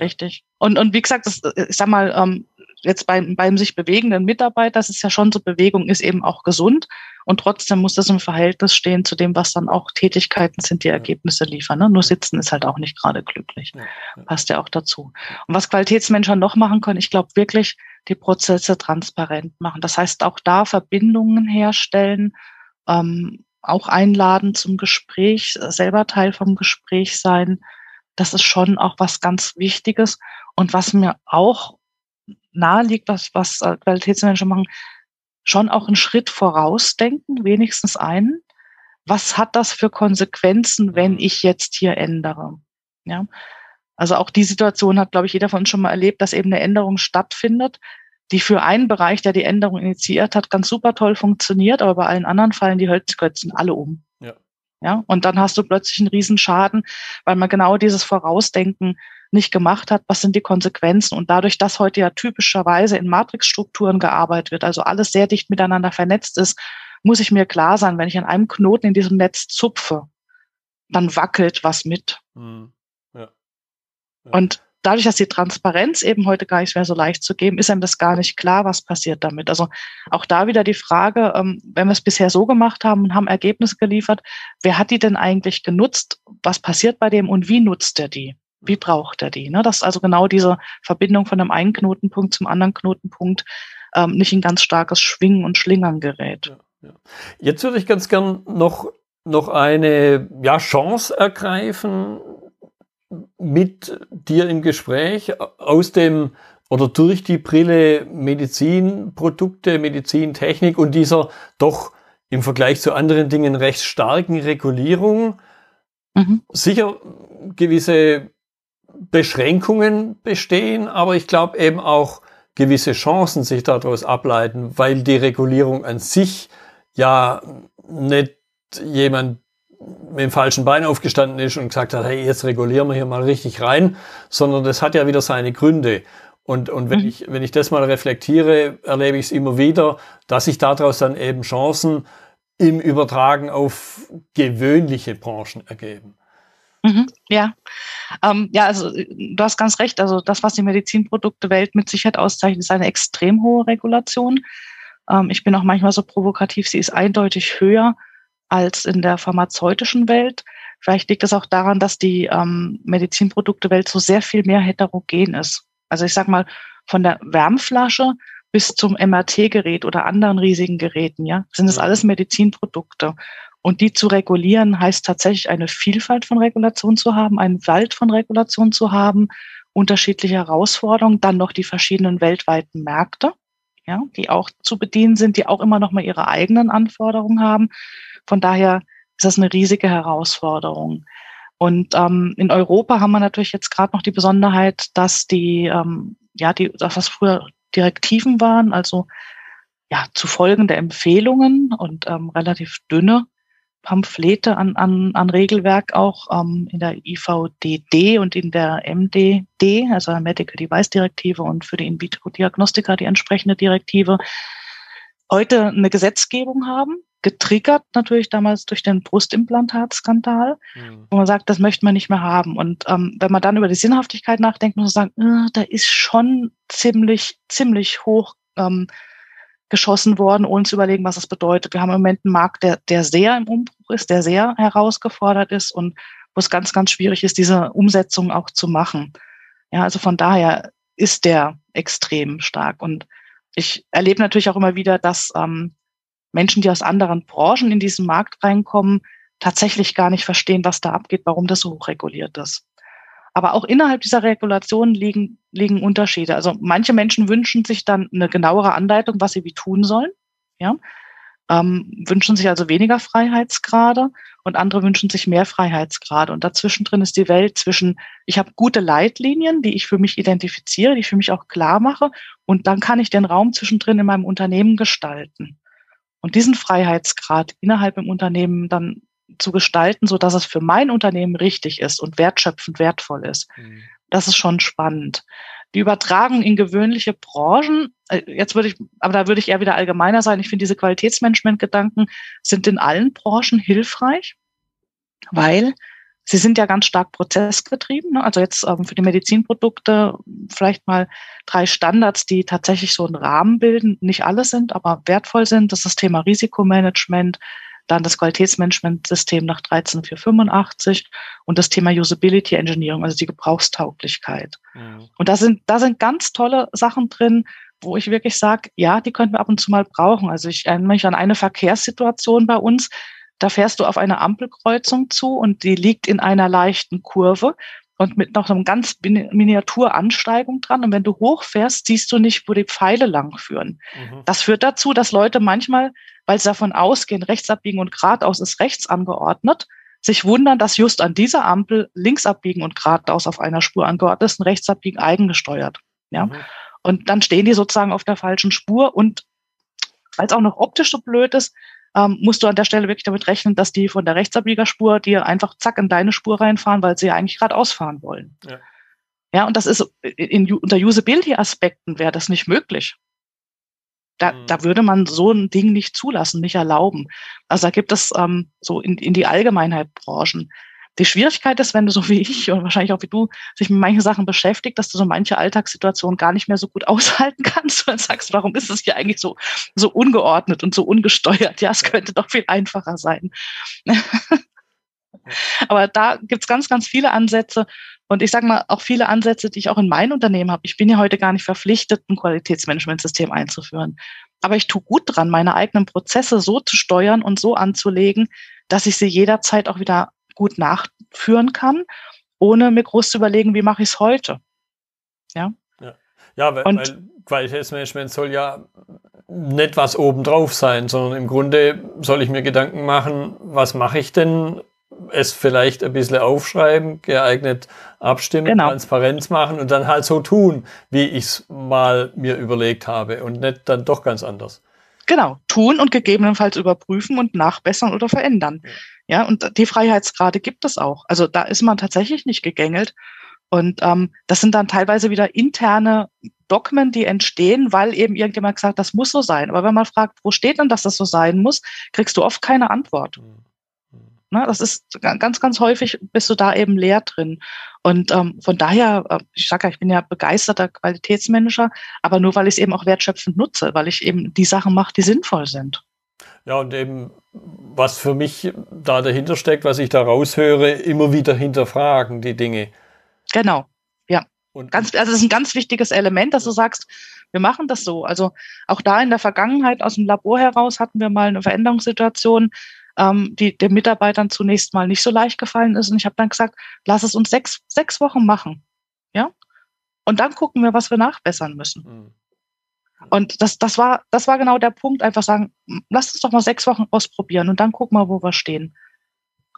richtig. Und, und wie gesagt, das, ich sag mal, ähm, jetzt beim, beim sich bewegenden Mitarbeiter, das ist ja schon so, Bewegung ist eben auch gesund und trotzdem muss das im Verhältnis stehen zu dem, was dann auch Tätigkeiten sind, die Ergebnisse liefern. Ne? Nur sitzen ist halt auch nicht gerade glücklich. Ja, ja. Passt ja auch dazu. Und was Qualitätsmenschen noch machen können, ich glaube wirklich, die Prozesse transparent machen. Das heißt, auch da Verbindungen herstellen, ähm, auch einladen zum Gespräch, selber Teil vom Gespräch sein. Das ist schon auch was ganz Wichtiges. Und was mir auch nahe liegt, was, was Qualitätsmanager machen, schon auch einen Schritt vorausdenken, wenigstens einen. Was hat das für Konsequenzen, wenn ich jetzt hier ändere? Ja. Also auch die Situation hat, glaube ich, jeder von uns schon mal erlebt, dass eben eine Änderung stattfindet, die für einen Bereich, der die Änderung initiiert hat, ganz super toll funktioniert, aber bei allen anderen fallen die Holzkötzen alle um. Ja. ja. Und dann hast du plötzlich einen Riesenschaden, weil man genau dieses Vorausdenken nicht gemacht hat, was sind die Konsequenzen. Und dadurch, dass heute ja typischerweise in Matrixstrukturen gearbeitet wird, also alles sehr dicht miteinander vernetzt ist, muss ich mir klar sein, wenn ich an einem Knoten in diesem Netz zupfe, dann wackelt was mit. Mhm. Ja. Ja. Und dadurch, dass die Transparenz eben heute gar nicht mehr so leicht zu geben, ist einem das gar nicht klar, was passiert damit. Also auch da wieder die Frage, ähm, wenn wir es bisher so gemacht haben und haben Ergebnisse geliefert, wer hat die denn eigentlich genutzt? Was passiert bei dem und wie nutzt er die? Wie braucht er die? Ne? Dass also genau diese Verbindung von dem einen Knotenpunkt zum anderen Knotenpunkt ähm, nicht in ganz starkes Schwingen und Schlingern gerät. Jetzt würde ich ganz gern noch, noch eine ja, Chance ergreifen mit dir im Gespräch aus dem oder durch die Brille Medizinprodukte, Medizintechnik und dieser doch im Vergleich zu anderen Dingen recht starken Regulierung mhm. sicher gewisse Beschränkungen bestehen, aber ich glaube eben auch gewisse Chancen sich daraus ableiten, weil die Regulierung an sich ja nicht jemand mit dem falschen Bein aufgestanden ist und gesagt hat, hey, jetzt regulieren wir hier mal richtig rein, sondern das hat ja wieder seine Gründe. Und, und wenn, mhm. ich, wenn ich das mal reflektiere, erlebe ich es immer wieder, dass sich daraus dann eben Chancen im Übertragen auf gewöhnliche Branchen ergeben. Mhm, ja. Ähm, ja, also du hast ganz recht. Also das, was die Medizinproduktewelt mit Sicherheit auszeichnet, ist eine extrem hohe Regulation. Ähm, ich bin auch manchmal so provokativ, sie ist eindeutig höher als in der pharmazeutischen Welt. Vielleicht liegt es auch daran, dass die ähm, Medizinproduktewelt so sehr viel mehr heterogen ist. Also ich sag mal, von der Wärmflasche bis zum MRT-Gerät oder anderen riesigen Geräten, ja, sind es alles Medizinprodukte. Und die zu regulieren heißt tatsächlich eine Vielfalt von Regulation zu haben, einen Wald von Regulation zu haben, unterschiedliche Herausforderungen, dann noch die verschiedenen weltweiten Märkte, ja, die auch zu bedienen sind, die auch immer noch mal ihre eigenen Anforderungen haben. Von daher ist das eine riesige Herausforderung. Und ähm, in Europa haben wir natürlich jetzt gerade noch die Besonderheit, dass die, ähm, ja, die, das was früher Direktiven waren, also ja, zu folgende Empfehlungen und ähm, relativ dünne Pamphlete an, an, an Regelwerk auch ähm, in der IVDD und in der MDD, also der Medical Device Direktive und für die In-vitro-Diagnostika die entsprechende Direktive, heute eine Gesetzgebung haben, getriggert natürlich damals durch den Brustimplantatskandal, mhm. wo man sagt, das möchte man nicht mehr haben. Und ähm, wenn man dann über die Sinnhaftigkeit nachdenkt, muss man sagen, äh, da ist schon ziemlich, ziemlich hoch ähm, geschossen worden, ohne zu überlegen, was das bedeutet. Wir haben im Moment einen Markt, der, der sehr im Umbruch ist, der sehr herausgefordert ist und wo es ganz, ganz schwierig ist, diese Umsetzung auch zu machen. Ja, also von daher ist der extrem stark. Und ich erlebe natürlich auch immer wieder, dass ähm, Menschen, die aus anderen Branchen in diesen Markt reinkommen, tatsächlich gar nicht verstehen, was da abgeht, warum das so hochreguliert ist. Aber auch innerhalb dieser Regulation liegen, liegen Unterschiede. Also manche Menschen wünschen sich dann eine genauere Anleitung, was sie wie tun sollen. Ja? Ähm, wünschen sich also weniger Freiheitsgrade und andere wünschen sich mehr Freiheitsgrade. Und dazwischen drin ist die Welt zwischen, ich habe gute Leitlinien, die ich für mich identifiziere, die ich für mich auch klar mache, und dann kann ich den Raum zwischendrin in meinem Unternehmen gestalten. Und diesen Freiheitsgrad innerhalb im Unternehmen dann zu gestalten, so dass es für mein Unternehmen richtig ist und wertschöpfend wertvoll ist. Mhm. Das ist schon spannend. Die Übertragung in gewöhnliche Branchen, äh, jetzt würde ich, aber da würde ich eher wieder allgemeiner sein. Ich finde, diese Qualitätsmanagement-Gedanken sind in allen Branchen hilfreich, weil sie sind ja ganz stark prozessgetrieben. Ne? Also jetzt ähm, für die Medizinprodukte vielleicht mal drei Standards, die tatsächlich so einen Rahmen bilden. Nicht alle sind, aber wertvoll sind. Das ist das Thema Risikomanagement, dann das Qualitätsmanagementsystem nach 13485 und das Thema Usability Engineering, also die Gebrauchstauglichkeit. Mhm. Und da sind, da sind ganz tolle Sachen drin, wo ich wirklich sage, ja, die könnten wir ab und zu mal brauchen. Also ich erinnere mich an eine Verkehrssituation bei uns. Da fährst du auf eine Ampelkreuzung zu und die liegt in einer leichten Kurve und mit noch so einem ganz Miniaturansteigung dran. Und wenn du hochfährst, siehst du nicht, wo die Pfeile lang führen. Mhm. Das führt dazu, dass Leute manchmal, weil sie davon ausgehen, rechts abbiegen und geradeaus ist rechts angeordnet, sich wundern, dass just an dieser Ampel links abbiegen und geradeaus auf einer Spur angeordnet ist und rechts abbiegen eigengesteuert. Ja. Mhm. Und dann stehen die sozusagen auf der falschen Spur und weil es auch noch optisch so blöd ist, ähm, musst du an der Stelle wirklich damit rechnen, dass die von der Rechtsabbiegerspur dir einfach zack in deine Spur reinfahren, weil sie ja eigentlich gerade ausfahren wollen. Ja. ja, und das ist in, unter Usability-Aspekten wäre das nicht möglich. Da, mhm. da würde man so ein Ding nicht zulassen, nicht erlauben. Also da gibt es ähm, so in, in die Allgemeinheit Branchen die Schwierigkeit ist, wenn du so wie ich und wahrscheinlich auch wie du sich mit manchen Sachen beschäftigt, dass du so manche Alltagssituationen gar nicht mehr so gut aushalten kannst und sagst, warum ist es hier eigentlich so, so ungeordnet und so ungesteuert? Ja, es könnte doch viel einfacher sein. Aber da gibt's ganz, ganz viele Ansätze. Und ich sage mal, auch viele Ansätze, die ich auch in meinem Unternehmen habe. Ich bin ja heute gar nicht verpflichtet, ein Qualitätsmanagementsystem einzuführen. Aber ich tue gut dran, meine eigenen Prozesse so zu steuern und so anzulegen, dass ich sie jederzeit auch wieder gut nachführen kann, ohne mir groß zu überlegen, wie mache ich es heute. Ja. Ja, ja weil, weil Qualitätsmanagement soll ja nicht was obendrauf sein, sondern im Grunde soll ich mir Gedanken machen, was mache ich denn? Es vielleicht ein bisschen aufschreiben, geeignet abstimmen, genau. Transparenz machen und dann halt so tun, wie ich es mal mir überlegt habe und nicht dann doch ganz anders. Genau, tun und gegebenenfalls überprüfen und nachbessern oder verändern. Ja. Und die Freiheitsgrade gibt es auch. Also da ist man tatsächlich nicht gegängelt. Und ähm, das sind dann teilweise wieder interne Dogmen, die entstehen, weil eben irgendjemand gesagt, das muss so sein. Aber wenn man fragt, wo steht denn, dass das so sein muss, kriegst du oft keine Antwort. Mhm. Na, das ist ganz, ganz häufig bist du da eben leer drin. Und ähm, von daher, äh, ich sage ja, ich bin ja begeisterter Qualitätsmanager, aber nur weil ich es eben auch wertschöpfend nutze, weil ich eben die Sachen mache, die sinnvoll sind. Ja, und eben, was für mich da dahinter steckt, was ich da raushöre, immer wieder hinterfragen, die Dinge. Genau, ja. Und ganz, also das ist ein ganz wichtiges Element, dass du sagst, wir machen das so. Also auch da in der Vergangenheit aus dem Labor heraus hatten wir mal eine Veränderungssituation, ähm, die den Mitarbeitern zunächst mal nicht so leicht gefallen ist. Und ich habe dann gesagt, lass es uns sechs, sechs Wochen machen. Ja. Und dann gucken wir, was wir nachbessern müssen. Mhm. Und das, das war, das war genau der Punkt, einfach sagen, lass uns doch mal sechs Wochen ausprobieren und dann gucken wir, wo wir stehen.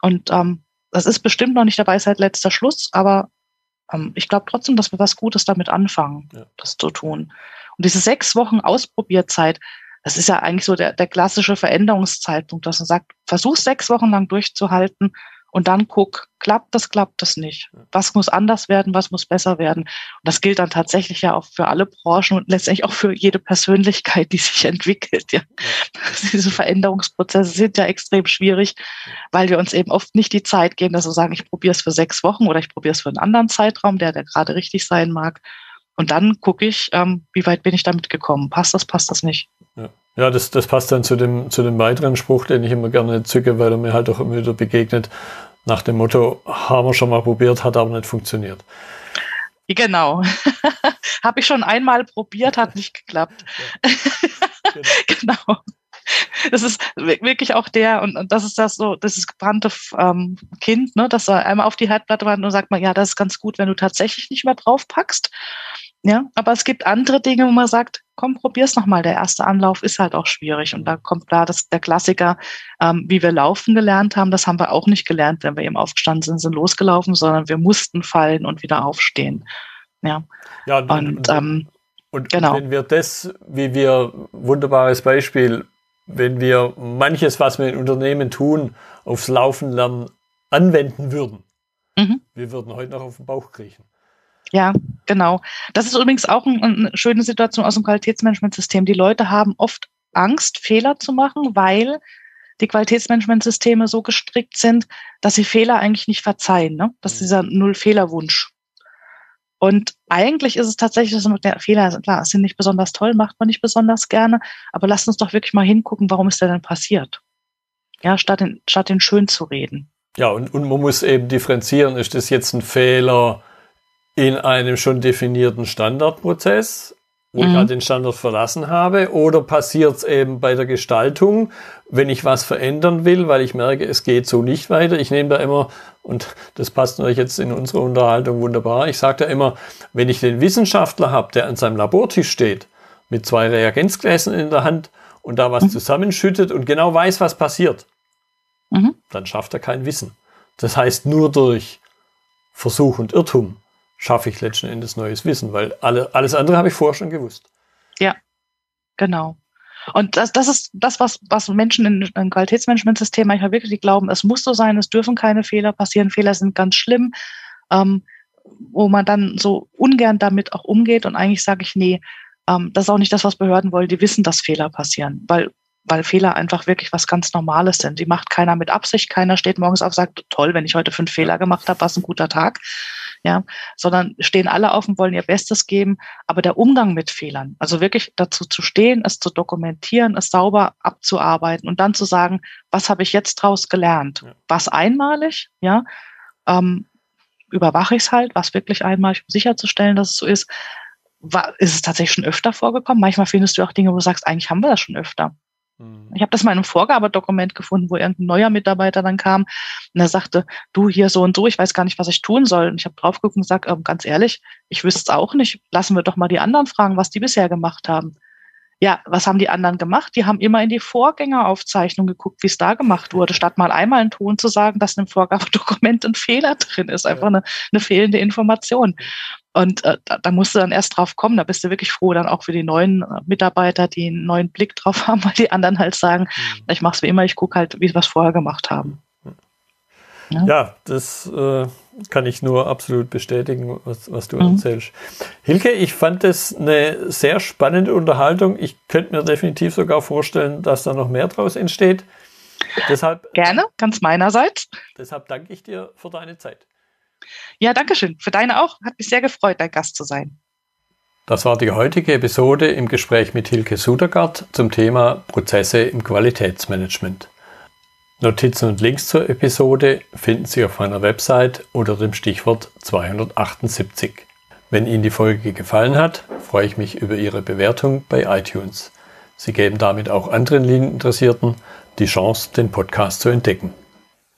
Und ähm, das ist bestimmt noch nicht dabei seit letzter Schluss, aber ähm, ich glaube trotzdem, dass wir was Gutes damit anfangen, ja. das zu tun. Und diese sechs Wochen Ausprobierzeit, das ist ja eigentlich so der, der klassische Veränderungszeitpunkt, dass man sagt, versuch sechs Wochen lang durchzuhalten und dann guck, klappt das, klappt das nicht? Was muss anders werden, was muss besser werden? Und das gilt dann tatsächlich ja auch für alle Branchen und letztendlich auch für jede Persönlichkeit, die sich entwickelt. Ja. ja. Diese Veränderungsprozesse sind ja extrem schwierig, weil wir uns eben oft nicht die Zeit geben, dass wir sagen, ich probiere es für sechs Wochen oder ich probiere es für einen anderen Zeitraum, der, der gerade richtig sein mag. Und dann gucke ich, ähm, wie weit bin ich damit gekommen? Passt das, passt das nicht? Ja. Ja, das, das passt dann zu dem, zu dem weiteren Spruch, den ich immer gerne zücke, weil er mir halt auch immer wieder begegnet, nach dem Motto, haben wir schon mal probiert, hat aber nicht funktioniert. Genau. Habe ich schon einmal probiert, hat nicht geklappt. Genau. genau. Das ist wirklich auch der, und, das ist das so, das ist gebrannte ähm, Kind, ne, dass er einmal auf die Herdplatte wandert und sagt man, ja, das ist ganz gut, wenn du tatsächlich nicht mehr draufpackst. Ja, aber es gibt andere Dinge, wo man sagt, komm, probier's nochmal. Der erste Anlauf ist halt auch schwierig. Und da kommt klar, dass der Klassiker, ähm, wie wir laufen gelernt haben, das haben wir auch nicht gelernt, wenn wir eben aufgestanden sind, sind losgelaufen, sondern wir mussten fallen und wieder aufstehen. Ja. ja und, und, ähm, und genau. wenn wir das, wie wir, wunderbares Beispiel, wenn wir manches, was wir in Unternehmen tun, aufs Laufen lernen, anwenden würden, mhm. wir würden heute noch auf den Bauch kriechen. Ja, genau. Das ist übrigens auch ein, eine schöne Situation aus dem Qualitätsmanagementsystem. Die Leute haben oft Angst, Fehler zu machen, weil die Qualitätsmanagementsysteme so gestrickt sind, dass sie Fehler eigentlich nicht verzeihen. Ne? Das ist mhm. dieser Null-Fehler-Wunsch. Und eigentlich ist es tatsächlich, dass der Fehler, klar, sind nicht besonders toll, macht man nicht besonders gerne, aber lasst uns doch wirklich mal hingucken, warum ist der denn passiert? Ja, statt den, statt den schön zu reden. Ja, und, und man muss eben differenzieren, ist das jetzt ein Fehler, in einem schon definierten Standardprozess, wo mhm. ich halt den Standard verlassen habe, oder passiert es eben bei der Gestaltung, wenn ich was verändern will, weil ich merke, es geht so nicht weiter. Ich nehme da immer, und das passt natürlich jetzt in unsere Unterhaltung wunderbar, ich sage da immer, wenn ich den Wissenschaftler habe, der an seinem Labortisch steht, mit zwei Reagenzgläsern in der Hand und da was mhm. zusammenschüttet und genau weiß, was passiert, mhm. dann schafft er kein Wissen. Das heißt, nur durch Versuch und Irrtum schaffe ich letzten Endes neues Wissen, weil alle, alles andere habe ich vorher schon gewusst. Ja, genau. Und das, das ist das, was, was Menschen in, in Qualitätsmanagementsystem manchmal wirklich glauben, es muss so sein, es dürfen keine Fehler passieren, Fehler sind ganz schlimm, ähm, wo man dann so ungern damit auch umgeht. Und eigentlich sage ich, nee, ähm, das ist auch nicht das, was Behörden wollen. Die wissen, dass Fehler passieren, weil weil Fehler einfach wirklich was ganz Normales sind. Die macht keiner mit Absicht, keiner steht morgens auf und sagt, toll, wenn ich heute fünf Fehler gemacht habe, was ein guter Tag. Ja, sondern stehen alle auf und wollen ihr Bestes geben. Aber der Umgang mit Fehlern, also wirklich dazu zu stehen, es zu dokumentieren, es sauber abzuarbeiten und dann zu sagen, was habe ich jetzt draus gelernt? Was einmalig, ja, ähm, überwache ich es halt, was wirklich einmalig, um sicherzustellen, dass es so ist. War, ist es tatsächlich schon öfter vorgekommen? Manchmal findest du auch Dinge, wo du sagst, eigentlich haben wir das schon öfter. Mhm. Ich habe das mal in einem Vorgabedokument gefunden, wo irgendein neuer Mitarbeiter dann kam und er sagte, du hier so und so, ich weiß gar nicht, was ich tun soll. Und ich habe drauf geguckt und gesagt, ähm, ganz ehrlich, ich wüsste es auch nicht. Lassen wir doch mal die anderen fragen, was die bisher gemacht haben. Ja, was haben die anderen gemacht? Die haben immer in die Vorgängeraufzeichnung geguckt, wie es da gemacht wurde, statt mal einmal einen Ton zu sagen, dass in einem Vorgabedokument ein Fehler drin ist, einfach eine, eine fehlende Information. Und äh, da, da musst du dann erst drauf kommen. Da bist du wirklich froh, dann auch für die neuen äh, Mitarbeiter, die einen neuen Blick drauf haben, weil die anderen halt sagen, mhm. ich mache es wie immer, ich gucke halt, wie sie was vorher gemacht haben. Ja, ja das äh, kann ich nur absolut bestätigen, was, was du mhm. erzählst. Hilke, ich fand das eine sehr spannende Unterhaltung. Ich könnte mir definitiv sogar vorstellen, dass da noch mehr draus entsteht. Deshalb, Gerne, ganz meinerseits. Deshalb danke ich dir für deine Zeit. Ja, danke schön. Für deine auch. Hat mich sehr gefreut, dein Gast zu sein. Das war die heutige Episode im Gespräch mit Hilke Sudergaard zum Thema Prozesse im Qualitätsmanagement. Notizen und Links zur Episode finden Sie auf meiner Website unter dem Stichwort 278. Wenn Ihnen die Folge gefallen hat, freue ich mich über Ihre Bewertung bei iTunes. Sie geben damit auch anderen Linieninteressierten die Chance, den Podcast zu entdecken.